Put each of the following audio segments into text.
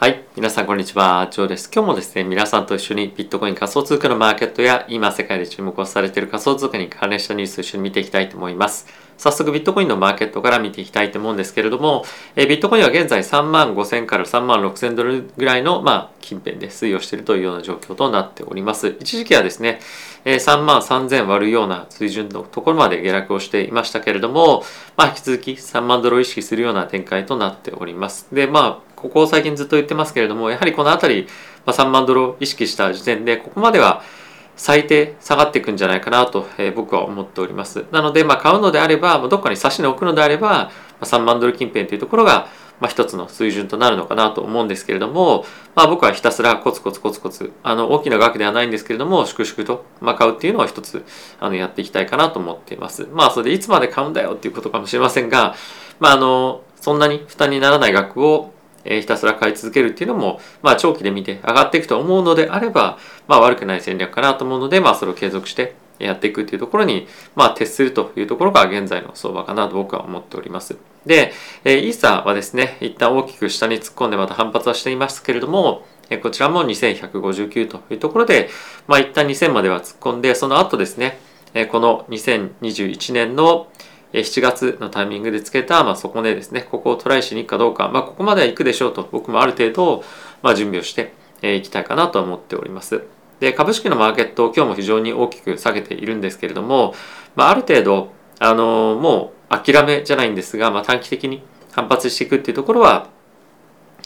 はい。皆さん、こんにちは。ジョーです。今日もですね、皆さんと一緒にビットコイン仮想通貨のマーケットや、今世界で注目をされている仮想通貨に関連したニュースを一緒に見ていきたいと思います。早速、ビットコインのマーケットから見ていきたいと思うんですけれども、えビットコインは現在3万5000から3万6000ドルぐらいの、まあ、近辺で推移をしているというような状況となっております。一時期はですね、えー3万3000割るような水準のところまで下落をしていましたけれども、まあ、引き続き3万ドルを意識するような展開となっております。で、まあ、ここ最近ずっと言ってますけれども、やはりこの辺り、まあ、3万ドルを意識した時点で、ここまでは最低下がっていくんじゃないかなと、えー僕は思っております。なので、まあ、買うのであれば、まあどっかに差しに置くのであれば、まあ、3万ドル近辺というところが、まあ、一つの水準となるのかなと思うんですけれども、まあ、僕はひたすらコツコツコツコツ、あの、大きな額ではないんですけれども、粛々と、まあ、買うっていうのを一つ、あの、やっていきたいかなと思っています。まあ、それでいつまで買うんだよっていうことかもしれませんが、まあ、あの、そんなに負担にならない額を、えーひたすら買い続けるっていうのも、まあ、長期で見て上がっていくと思うのであれば、まあ、悪くない戦略かなと思うので、まあ、それを継続してやっていくっていうところに、まあ、徹するというところが現在の相場かなと僕は思っております。で、えーイーサはですね、一旦大きく下に突っ込んでまた反発はしていますけれども、えーこちらも2159というところで、まあ、一旦2000までは突っ込んで、その後ですね、えーこの2021年の7月のタイミングでつけた、まあ、底値ですね、ここをトライしに行くかどうか、まあ、ここまでは行くでしょうと、僕もある程度、まあ、準備をしていきたいかなと思っております。で、株式のマーケットを今日も非常に大きく下げているんですけれども、まあ、ある程度、あのもう諦めじゃないんですが、まあ、短期的に反発していくっていうところは、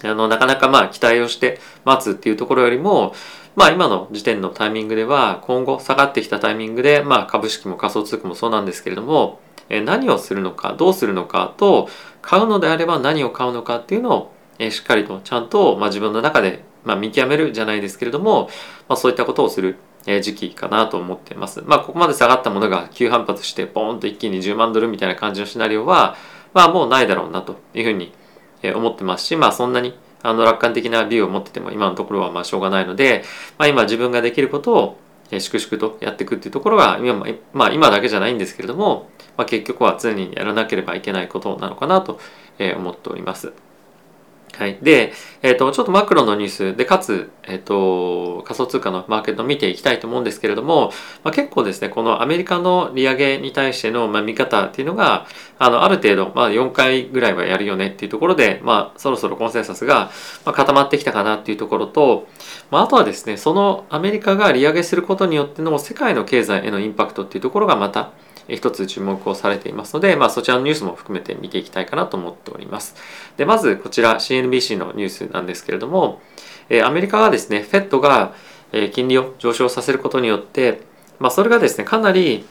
あの、なかなかまあ期待をして待つっていうところよりも、まあ今の時点のタイミングでは今後下がってきたタイミングで、まあ株式も仮想通貨もそうなんですけれども、何をするのか、どうするのかと、買うのであれば何を買うのかっていうのを、しっかりとちゃんと、まあ、自分の中で、まあ、見極めるじゃないですけれども、まあ、そういったことをする時期かなと思っています。まあここまで下がったものが急反発してボーンと一気に10万ドルみたいな感じのシナリオは、まあもうないだろうなというふうに思ってますし、まあそんなにあの楽観的なビューを持ってても今のところはまあしょうがないので、まあ今自分ができることを粛々とやっていくっていうところが今、まあ今だけじゃないんですけれども、まあ結局は常にやらなければいけないことなのかなと思っております。はい。で、えっ、と、ちょっとマクロのニュースで、かつ、えっ、と、仮想通貨のマーケットを見ていきたいと思うんですけれども、まあ、結構ですね、このアメリカの利上げに対しての、まあ、見方っていうのが、あの、ある程度、まあ、4回ぐらいはやるよねっていうところで、まあ、そろそろコンセンサスが、まあ、固まってきたかなっていうところと、まあ、あとはですね、そのアメリカが利上げすることによっての世界の経済へのインパクトっていうところがまた、一つ注目をされていますので、まあ、そちらのニュースも含めて見ていきたいかなと思っております。で、まずこちら CNBC のニュースなんですけれども、アメリカがですね、FED が、金利を上昇させることによって、まあ、それがですね、かなり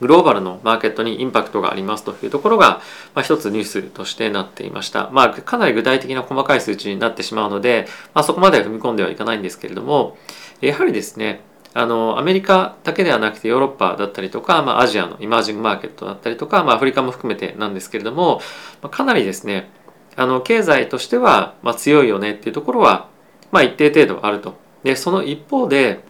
グローバルのマーケットにインパクトがありますというところが、まあ、一つニュースとしてなっていました。まあ、かなり具体的な細かい数値になってしまうので、まあ、そこまでは踏み込んではいかないんですけれども、やはりですね、あのアメリカだけではなくてヨーロッパだったりとか、まあ、アジアのイマージングマーケットだったりとか、まあ、アフリカも含めてなんですけれども、まあ、かなりですねあの経済としては、まあ、強いよねっていうところは、まあ、一定程度あると。でその一方で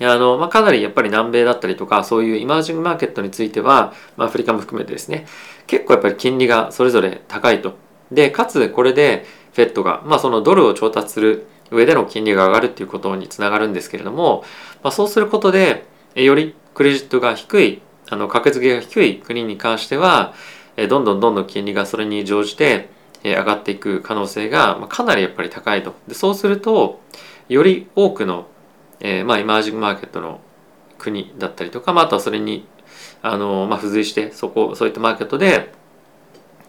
あの、まあ、かなりやっぱり南米だったりとかそういうイマージングマーケットについては、まあ、アフリカも含めてですね結構やっぱり金利がそれぞれ高いと。でかつこれで FED が、まあ、そのドルを調達する上での金利が上がるっていうことにつながるんですけれども、まあ、そうすることでよりクレジットが低いあの格付けが低い国に関してはどんどんどんどん金利がそれに乗じて上がっていく可能性がかなりやっぱり高いと。でそうするとより多くの、えーまあ、イマージングマーケットの国だったりとか、まあ、あとはそれにあの、まあ、付随してそこそういったマーケットで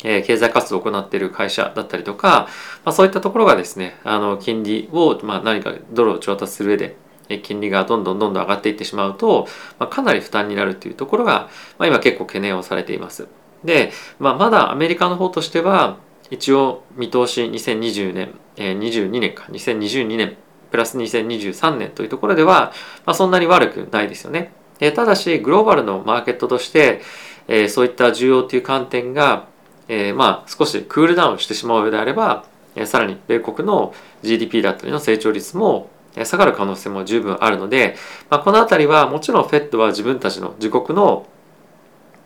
え経済活動を行っている会社だったりとか、まあ、そういったところがですねあの金利を、まあ、何かドルを調達する上で金利がどんどんどんどん上がっていってしまうと、まあ、かなり負担になるというところが、まあ、今結構懸念をされています。で、まあ、まだアメリカの方としては一応見通し2020年、えー、22年か2022年プラス2023年というところでは、まあ、そんなに悪くないですよね。えただしグローバルのマーケットとして、えーそういった需要という観点が、えーまあ少しクールダウンしてしまうようであれば、えーさらに米国の GDP だったりの成長率も下がる可能性も十分あるので、まあ、この辺りはもちろん FED は自分たちの自国の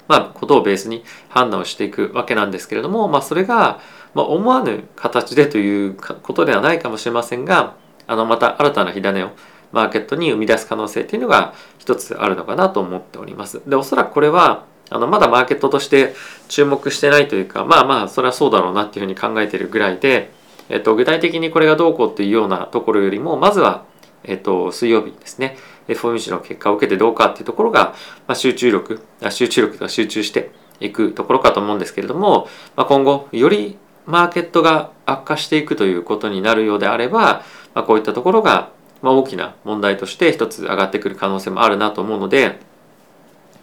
まあ、ことをベースに判断をしていくわけなんですけれども、まあ、それが、まあ、思わぬ形でということではないかもしれませんがあのまた新たな火種をマーケットに生み出す可能性っていうのが一つあるのかなと思っております。でおそらくこれはあのまだマーケットとして注目してないというかまあまあそれはそうだろうなっていうふうに考えてるぐらいで、えっと、具体的にこれがどうこうっていうようなところよりもまずは、えっと、水曜日ですね。FOMC の結果を受けてどうかっていうところが、まあ、集中力あ集中力が集中していくところかと思うんですけれども、まあ、今後よりマーケットが悪化していくということになるようであれば、まあ、こういったところがまあ、大きな問題として一つ上がってくる可能性もあるなと思うので、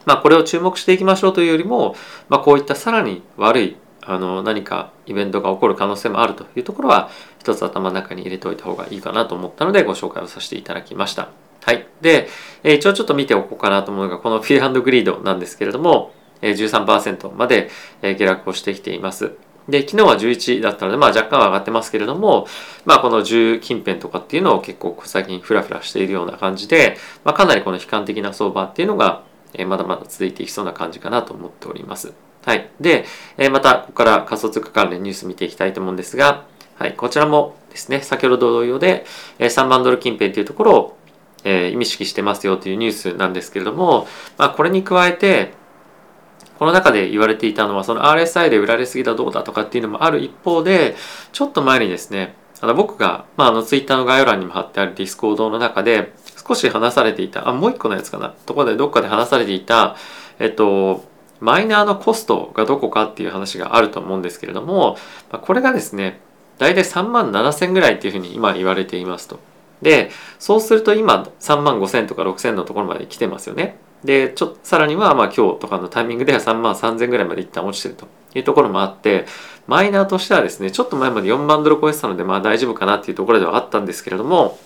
まあ、これを注目していきましょうというよりも、まあ、こういったさらに悪いあの何かイベントが起こる可能性もあるというところは一つ頭の中に入れておいた方がいいかなと思ったのでご紹介をさせていただきました。はい。で、え一応ちょっと見ておこうかなと思うのがこのフィーハンドグリードなんですけれども13%まで下落をしてきています。で、昨日は11だったので、まあ若干は上がってますけれども、まあこの10近辺とかっていうのを結構最近フラフラしているような感じで、まあかなりこの悲観的な相場っていうのが、えまだまだ続いていきそうな感じかなと思っております。はい。で、えまたここから仮想通貨関連ニュース見ていきたいと思うんですが、はい、こちらもですね、先ほど同様で、え3万ドル近辺というところを、え意識してますよというニュースなんですけれども、まあこれに加えて、この中で言われていたのはその RSI で売られすぎだどうだとかっていうのもある一方でちょっと前にですねあの僕が、まあ、あの Twitter の概要欄にも貼ってある Discord の中で少し話されていたあもう一個のやつかなところでどっかで話されていたえっとマイナーのコストがどこかっていう話があると思うんですけれどもこれがですね大体3万7千ぐらいっていうふうに今言われていますと。でそうすると今3万5千とか6千のところまで来てますよね。でちょさらにはまあ今日とかのタイミングでは3万3000ぐらいまで一旦落ちてるというところもあってマイナーとしてはですねちょっと前まで4万ドル超えてたのでまあ大丈夫かなっていうところではあったんですけれども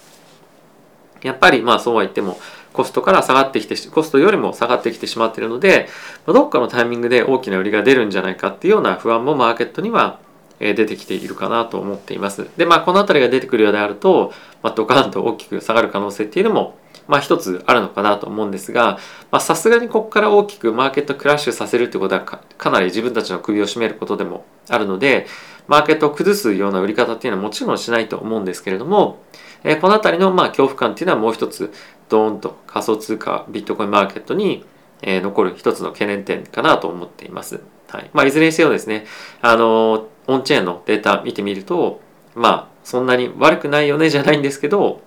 やっぱりまあそうは言ってもコストから下がってきてコストよりも下がってきてしまっているのでどっかのタイミングで大きな売りが出るんじゃないかっていうような不安もマーケットには出てきているかなと思っています。でまあこの辺りが出てくるようであると、まあ、ドカンと大きく下がる可能性っていうのもまあ一つあるのかなと思うんですがさすがにここから大きくマーケットクラッシュさせるってことはかなり自分たちの首を絞めることでもあるのでマーケットを崩すような売り方っていうのはもちろんしないと思うんですけれども、え、この辺りのま恐怖感っていうのはもう一つドーンと仮想通貨ビットコインマーケットに、え、残る一つの懸念点かなと思っています。はいまあ、いずれにせよですねあのオンチェーンのデータ見てみるとまあそんなに悪くないよねじゃないんですけど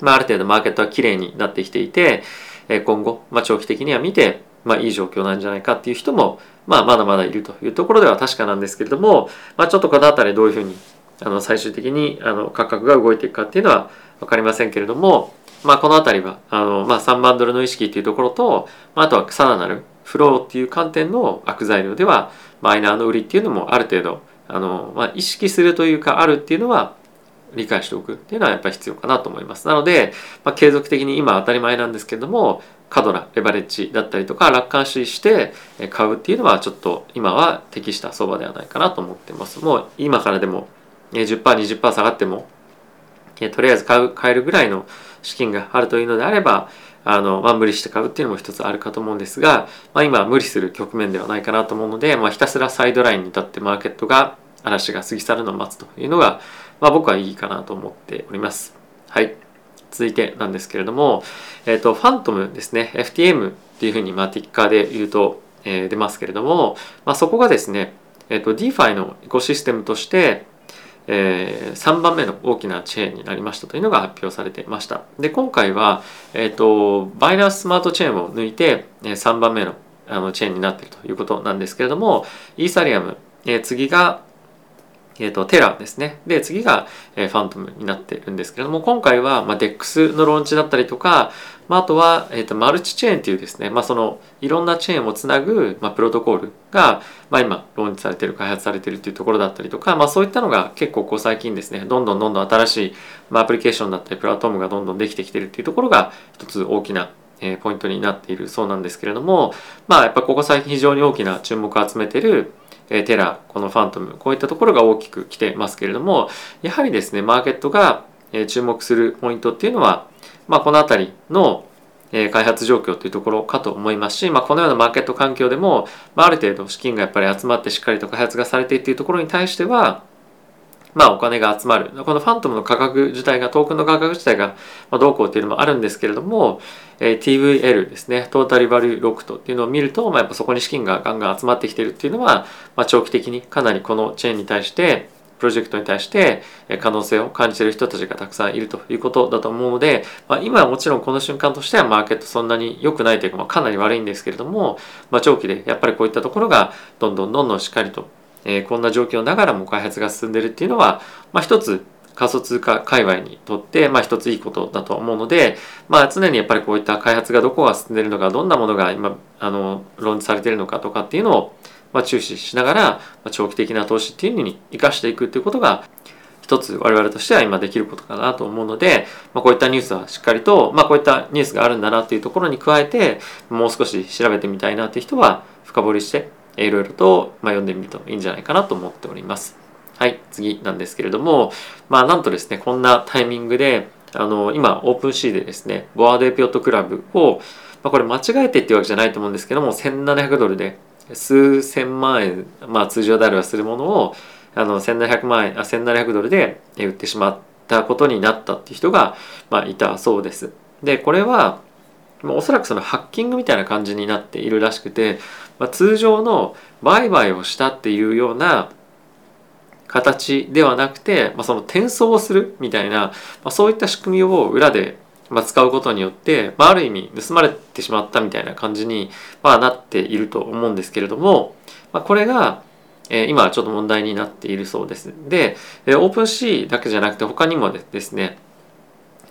まあ、ある程度マーケットは綺麗になってきていて、今後、まあ、長期的には見て、まあ、いい状況なんじゃないかっていう人も、まあ、まだまだいるというところでは確かなんですけれども、まあ、ちょっとこの辺りどういうふうにあの最終的にあの価格が動いていくかっていうのは分かりませんけれども、まあ、この辺りはあの、まあ、3万ドルの意識っていうところと、まあ、あとはさらなるフローっていう観点の悪材料ではマイナーの売りっていうのもある程度あの、まあ、意識するというかあるっていうのは理解しておくっていうのはやっぱり必要かなと思います。なので、まあ、継続的に今当たり前なんですけれども過度なレバレッジだったりとか楽観視して買うっていうのはちょっと今は適した相場ではないかなと思ってます。もう今からでも 10%20% 下がってもとりあえず買う買えるぐらいの資金があるというのであればあの、まあ、無理して買うっていうのも一つあるかと思うんですが、まあ、今は無理する局面ではないかなと思うので、まあ、ひたすらサイドラインに立ってマーケットが嵐が過ぎ去るのを待つというのがまあ、僕はいいかなと思っております。はい。続いてなんですけれども、えっ、ー、と、ファントムですね、FTM っていうふうに、まあ、ティッカーで言うと、えー、出ますけれども、まあ、そこがですね、えっ、ー、と、DeFi のエコシステムとして、えー、3番目の大きなチェーンになりましたというのが発表されていました。で、今回は、えっ、ー、と、バイナススマートチェーンを抜いて、えー、3番目のあのチェーンになっているということなんですけれども、イーサリアム、えー、次がえーと、テラですね。で、次が、えー、ファントムになってるんですけれども、今回は、まあ、DEX のローンチだったりとか、まあ、あとは、えーと、マルチチェーンっていうですね、まあ、そのいろんなチェーンをつなぐ、まあ、プロトコールが、まあ、今ローンチされてる開発されてるっていうところだったりとか、まあ、そういったのが結構こう最近ですねどんどんどんどん新しい、まあ、アプリケーションだったりプラットフォームがどんどんできてきてるっていうところが一つ大きなえポイントになっているそうなんですけれどもまあやっぱここ最近非常に大きな注目を集めているえテラこのファントムこういったところが大きく来てますけれどもやはりですねマーケットが、注目するポイントっていうのは、まあ、この辺りの、開発状況というところかと思いますし、まあ、このようなマーケット環境でも、まあ、ある程度資金がやっぱり集まってしっかりと開発がされていっていうところに対してはまあお金が集まる。このファントムの価格自体がトークンの価格自体がどうこうっていうのもあるんですけれども、え、TVL ですね。トータルバリューロクトっていうのを見ると、まあ、やっぱそこに資金がガンガン集まってきてるっていうのは、まあ、長期的にかなりこのチェーンに対してプロジェクトに対して可能性を感じている人たちがたくさんいるということだと思うので、まあ、今はもちろんこの瞬間としてはマーケットそんなに良くないというか、まあ、かなり悪いんですけれども、まあ、長期でやっぱりこういったところがどんどんどんどんしっかりとえー、こんな状況ながらも開発が進んでるっていうのは、まあ、一つ仮想通貨界隈にとって、まあ、一ついいことだと思うので、まあ、常にやっぱりこういった開発がどこが進んでるのかどんなものが今あのローンチされているのかとかっていうのを、まあ、注視しながら、まあ、長期的な投資っていうのに生かしていくっていうことが一つ我々としては今できることかなと思うので、まあ、こういったニュースはしっかりと、まあ、こういったニュースがあるんだなっていうところに加えてもう少し調べてみたいなっていう人は深掘りしていろいろと、ま読んでみるといいんじゃないかなと思っております。はい、次なんですけれども、まあなんとですね、こんなタイミングで、あの、今、オープンシーでですね、ボアードエピオットクラブを、まあ、これ間違えてっていうわけじゃないと思うんですけども、1700ドルで数千万円、まあ通常であればするものを、あの、1700万円、あ、1700ドルで売ってしまったことになったっていう人が、まあいたそうです。で、これは、おそらくそのハッキングみたいな感じになっているらしくて、まあ、通常の売買をしたっていうような形ではなくて、まあ、その転送をするみたいな、まあ、そういった仕組みを裏で使うことによって、まあ、ある意味盗まれてしまったみたいな感じに、まあ、なっていると思うんですけれども、まあ、これが、えー、今ちょっと問題になっているそうです。で、オープンシーだけじゃなくて他にもですね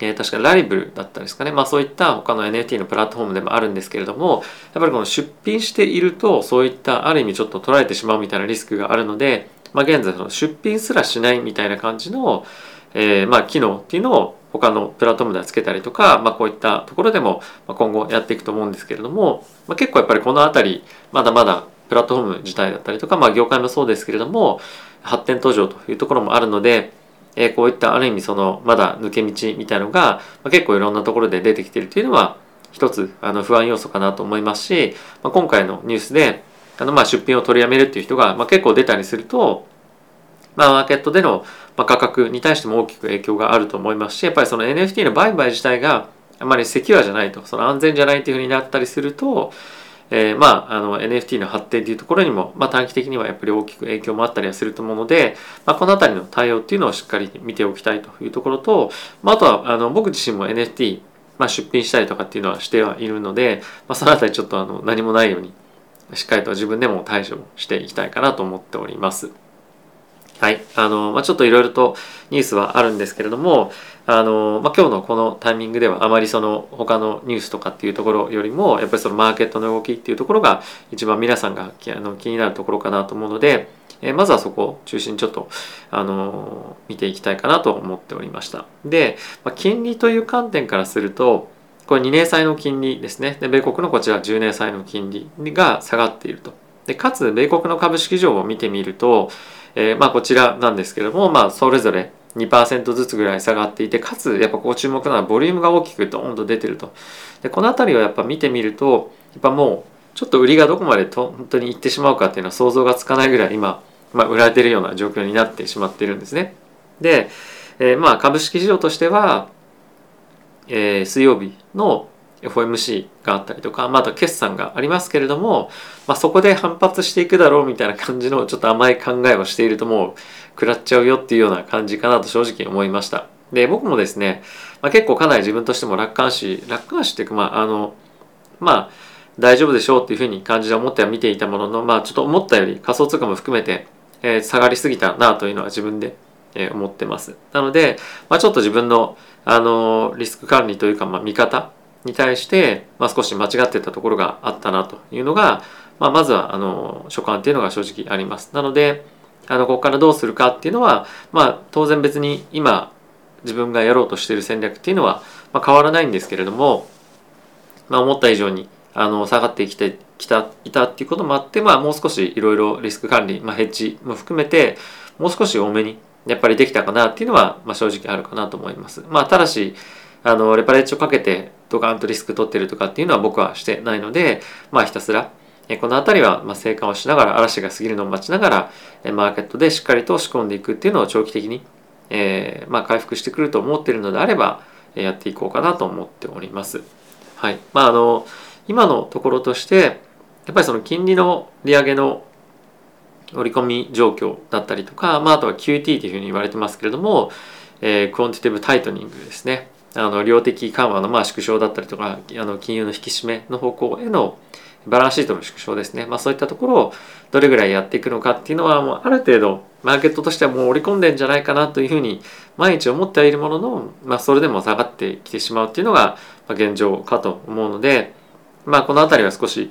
えー、確かライブルだったですかね、まあ、そういった他の NFT のプラットフォームでもあるんですけれどもやっぱりこの出品しているとそういったある意味ちょっと取られてしまうみたいなリスクがあるので、まあ、現在その出品すらしないみたいな感じの、えー、まあ機能っていうのを他のプラットフォームではつけたりとか、まあ、こういったところでも今後やっていくと思うんですけれども、まあ、結構やっぱりこの辺りまだまだプラットフォーム自体だったりとか、まあ、業界もそうですけれども発展途上というところもあるのでえこういったある意味そのまだ抜け道みたいのが、ま結構いろんなところで出てきてるっていうのは一つあの不安要素かなと思いますし、まあ今回のニュースであのまあ出品を取りやめるっていう人が、ま結構出たりすると、まあ、マーケットでの価格に対しても大きく影響があると思いますしやっぱりその NFT の売買自体があまりセキュアじゃないとその安全じゃないっていうふうになったりするとえー、まああの NFT の発展というところにも、まあ、短期的にはやっぱり大きく影響もあったりはすると思うので、まあ、この辺りの対応っていうのをしっかり見ておきたいというところと、まあ、あとはあの僕自身も NFT、まあ、出品したりとかっていうのはしてはいるので、まあ、その辺りちょっとあの何もないようにしっかりと自分でも対処していきたいかなと思っております。はい。あの、まあ、ちょっといろいろとニュースはあるんですけれども、あの、まあ、今日のこのタイミングではあまりその他のニュースとかっていうところよりも、やっぱりそのマーケットの動きっていうところが一番皆さんがあの気になるところかなと思うので、えまずはそこを中心にちょっと、あの見ていきたいかなと思っておりました。で、まあ、金利という観点からすると、これ2年債の金利ですね。で、米国のこちら10年債の金利が下がっていると。で、かつ、米国の株式市場を見てみると、えー、まあこちらなんですけども、まあそれぞれ2%ずつぐらい下がっていて、かつやっぱこう注目なのはボリュームが大きくドーンと出てると。で、この辺りをやっぱ見てみると、やっぱもうちょっと売りがどこまでと本当にいってしまうかっていうのは想像がつかないぐらい今、まあ、売られてるような状況になってしまってるんですね。で、えー、まあ株式市場としては、えー、水曜日の FOMC があったりとか、まあ、と決算がありますけれども、まあ、そこで反発していくだろうみたいな感じのちょっと甘い考えをしているともう食らっちゃうよっていうような感じかなと正直思いました。で僕もですね、まあ、結構かなり自分としても楽観視楽観視っていうかまああのまあ大丈夫でしょうっていうふうに感じで思っては見ていたもののまあちょっと思ったより仮想通貨も含めて、えー、下がりすぎたなというのは自分で、えー、思ってます。なので、まあ、ちょっと自分のあのリスク管理というか、まあ、見方に対して、まあ、少し間違ってたところがあったなというのが、まあ、まずはあの所感っていうのが正直あります。なのであのここからどうするかっていうのは、まあ、当然別に今自分がやろうとしている戦略っていうのは、まあ、変わらないんですけれども、まあ、思った以上にあの下がってきてきたいたっていうこともあって、まあ、もう少しいろいろリスク管理、まあ、ヘッジも含めてもう少し多めにやっぱりできたかなっていうのは、まあ、正直あるかなと思います。まあ、ただしあのレパレッジをかけてドカンとリスク取ってるとかっていうのは僕はしてないのでまあひたすらこの辺りはま静観をしながら嵐が過ぎるのを待ちながらマーケットでしっかりと仕込んでいくっていうのを長期的に、えー、まあ回復してくると思ってるのであればやっていこうかなと思っております。はいまあ、あの今のところとしてやっぱりその金利の利上げの織り込み状況だったりとか、まあ、あとは QT というふうに言われてますけれども、えー、 Quantitative Tightening ですねあの量的緩和のまあ縮小だったりとかあの金融の引き締めの方向へのバランスシートの縮小ですね、まあ、そういったところをどれぐらいやっていくのかっていうのはもうある程度マーケットとしてはもう織り込んでんじゃないかなというふうに毎日思ってはいるものの、まあ、それでも下がってきてしまうっていうのが現状かと思うので、まあ、この辺りは少し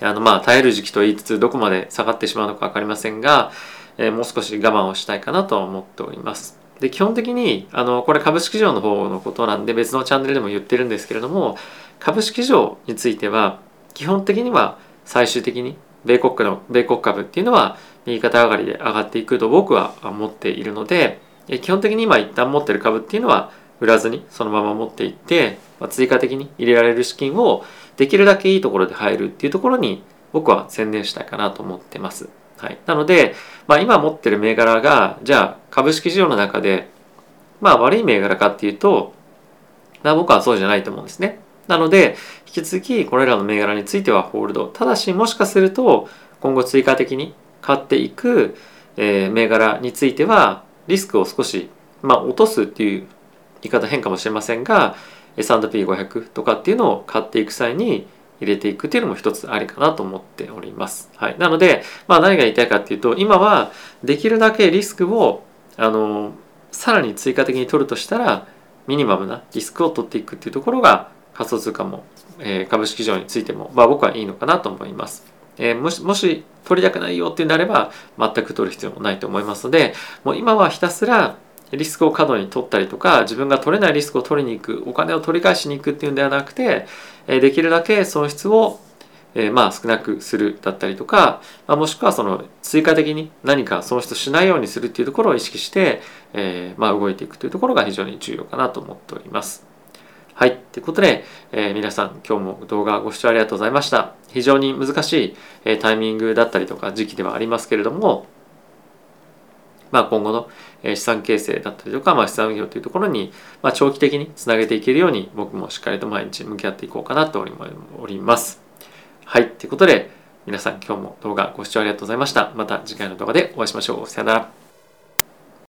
あのまあ耐える時期と言いつつどこまで下がってしまうのか分かりませんが、えー、もう少し我慢をしたいかなと思っております。で基本的にあのこれ株式市場の方のことなんで別のチャンネルでも言ってるんですけれども株式市場については基本的には最終的に米国の米国株っていうのは右肩上がりで上がっていくと僕は思っているので基本的に今一旦持ってる株っていうのは売らずにそのまま持っていってま追加的に入れられる資金をできるだけいいところで入るっていうところに僕は専念したいかなと思ってます。はい、なので、まあ、今持ってる銘柄がじゃあ株式市場の中でまあ悪い銘柄かっていうと、まあ、僕はそうじゃないと思うんですね。なので引き続きこれらの銘柄についてはホールドただしもしかすると今後追加的に買っていく、え、銘柄についてはリスクを少し、まあ、落とすっていう言い方変かもしれませんが S&P500 とかっていうのを買っていく際に入れていくっていうのも一つありかなと思っております。はい、なので、まあ、何が言いたいかっていうと今はできるだけリスクをあのさらに追加的に取るとしたらミニマムなリスクを取っていくっていうところが仮想通貨も、えー、株式市場についても、まあ、僕はいいのかなと思います。えー、もしもし取りたくないよっていうんであれば全く取る必要もないと思いますのでもう今はひたすらリスクを過度に取ったりとか自分が取れないリスクを取りに行くお金を取り返しに行くっていうんではなくてできるだけ損失をえまあ少なくするだったりとか、まあ、もしくはその追加的に何か損失しないようにするっていうところを意識して、えー、まあ動いていくというところが非常に重要かなと思っております。はい。ということで、えー、皆さん今日も動画ご視聴ありがとうございました。非常に難しい、え、タイミングだったりとか時期ではありますけれども、まあ、今後の資産形成だったりとか、まあ、資産運用というところに、まあ、長期的につなげていけるように僕もしっかりと毎日向き合っていこうかなとおります。はい。ということで皆さん今日も動画ご視聴ありがとうございました。また次回の動画でお会いしましょう。さよなら。